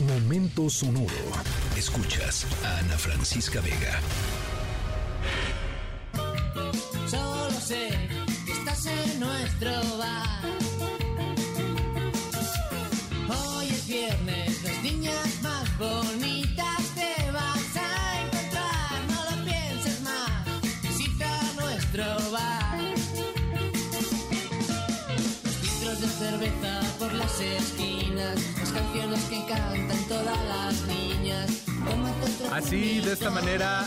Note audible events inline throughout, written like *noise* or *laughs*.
Momento sonoro. Escuchas a Ana Francisca Vega. Solo sé que estás en nuestro bar. Hoy es viernes, las niñas más bonitas te vas a encontrar. No lo pienses más, visita nuestro bar. Los litros de cerveza por las esquinas, las canciones que cantan todas las niñas. Así, de esta manera,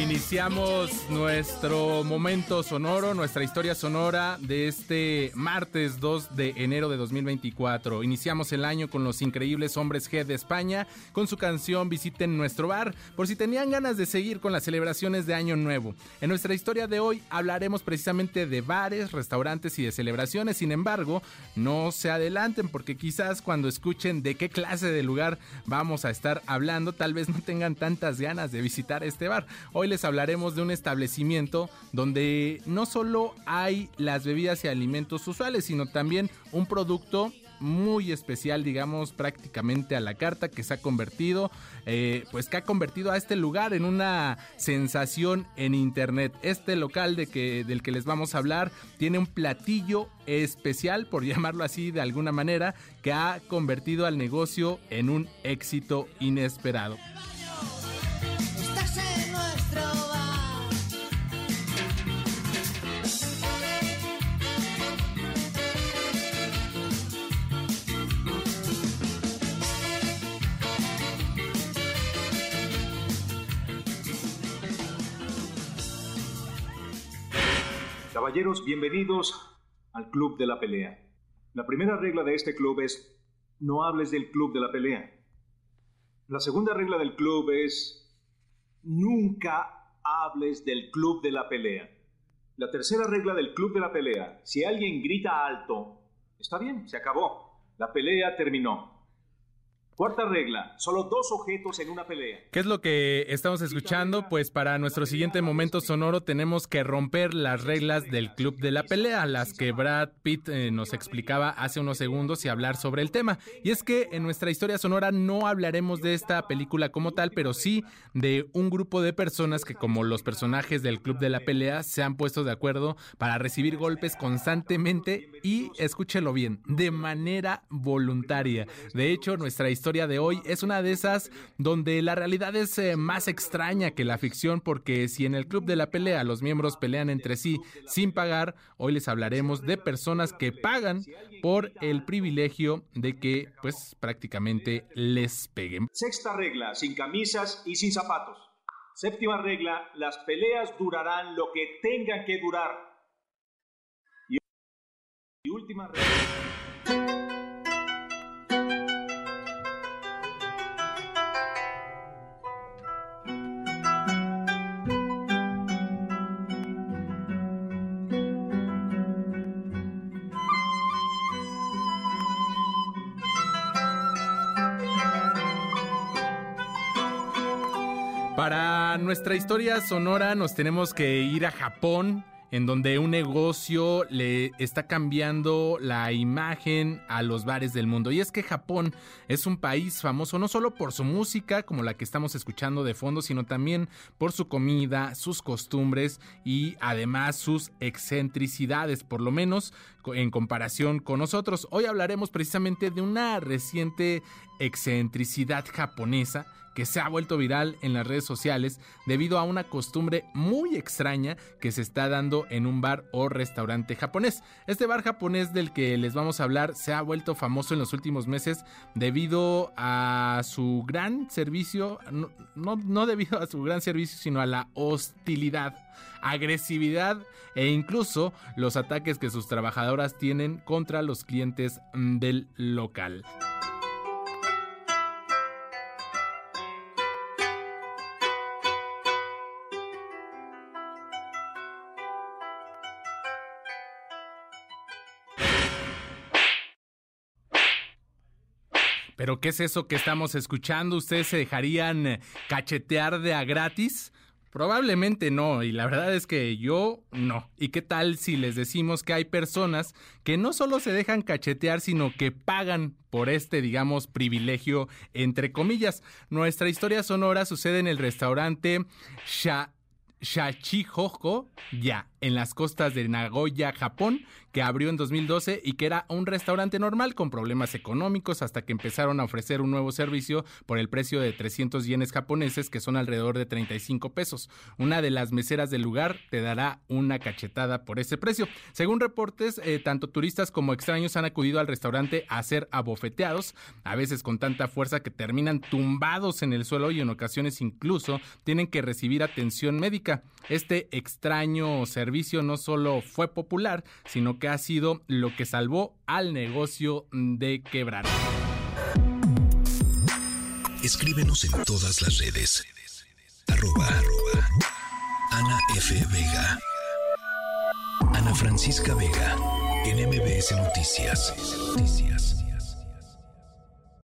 iniciamos nuestro momento sonoro, nuestra historia sonora de este martes 2 de enero de 2024. Iniciamos el año con los increíbles Hombres G de España con su canción Visiten nuestro bar, por si tenían ganas de seguir con las celebraciones de Año Nuevo. En nuestra historia de hoy hablaremos precisamente de bares, restaurantes y de celebraciones. Sin embargo, no se adelanten porque quizás cuando escuchen de qué clase de lugar vamos a estar hablando, tal vez tengan tantas ganas de visitar este bar. Hoy les hablaremos de un establecimiento donde no solo hay las bebidas y alimentos usuales, sino también un producto muy especial, digamos, prácticamente a la carta que se ha convertido, eh, pues que ha convertido a este lugar en una sensación en internet. Este local de que, del que les vamos a hablar tiene un platillo especial, por *laughs* llamarlo así de alguna manera, que ha convertido al negocio en un éxito inesperado. Caballeros, bienvenidos al Club de la Pelea. La primera regla de este club es no hables del Club de la Pelea. La segunda regla del club es nunca hables del Club de la Pelea. La tercera regla del Club de la Pelea, si alguien grita alto, está bien, se acabó. La pelea terminó. Cuarta regla, solo dos objetos en una pelea. ¿Qué es lo que estamos escuchando? Pues para nuestro siguiente momento sonoro tenemos que romper las reglas del Club de la Pelea, las que Brad Pitt eh, nos explicaba hace unos segundos y hablar sobre el tema. Y es que en nuestra historia sonora no hablaremos de esta película como tal, pero sí de un grupo de personas que como los personajes del Club de la Pelea se han puesto de acuerdo para recibir golpes constantemente y, escúchelo bien, de manera voluntaria. De hecho, nuestra historia de hoy es una de esas donde la realidad es eh, más extraña que la ficción porque si en el club de la pelea los miembros pelean entre sí sin pagar, hoy les hablaremos de personas que pagan por el privilegio de que pues prácticamente les peguen. Sexta regla, sin camisas y sin zapatos. Séptima regla, las peleas durarán lo que tengan que durar. Y última regla. Para nuestra historia sonora nos tenemos que ir a Japón, en donde un negocio le está cambiando la imagen a los bares del mundo. Y es que Japón es un país famoso no solo por su música, como la que estamos escuchando de fondo, sino también por su comida, sus costumbres y además sus excentricidades, por lo menos en comparación con nosotros. Hoy hablaremos precisamente de una reciente excentricidad japonesa que se ha vuelto viral en las redes sociales debido a una costumbre muy extraña que se está dando en un bar o restaurante japonés. Este bar japonés del que les vamos a hablar se ha vuelto famoso en los últimos meses debido a su gran servicio, no, no, debido a su gran servicio, sino a la hostilidad agresividad e incluso los ataques que sus trabajadoras tienen contra los clientes del local. ¿Pero qué es eso que estamos escuchando? ¿Ustedes se dejarían cachetear de a gratis? Probablemente no, y la verdad es que yo no. ¿Y qué tal si les decimos que hay personas que no solo se dejan cachetear, sino que pagan por este, digamos, privilegio, entre comillas? Nuestra historia sonora sucede en el restaurante Sha Shachihoko Ya, en las costas de Nagoya, Japón, que abrió en 2012 y que era un restaurante normal con problemas económicos hasta que empezaron a ofrecer un nuevo servicio por el precio de 300 yenes japoneses, que son alrededor de 35 pesos. Una de las meseras del lugar te dará una cachetada por ese precio. Según reportes, eh, tanto turistas como extraños han acudido al restaurante a ser abofeteados, a veces con tanta fuerza que terminan tumbados en el suelo y en ocasiones incluso tienen que recibir atención médica. Este extraño servicio no solo fue popular, sino que ha sido lo que salvó al negocio de quebrar. Escríbenos en todas las redes. Arroba, Ana F. Vega. Ana Francisca Vega. En MBS. Noticias.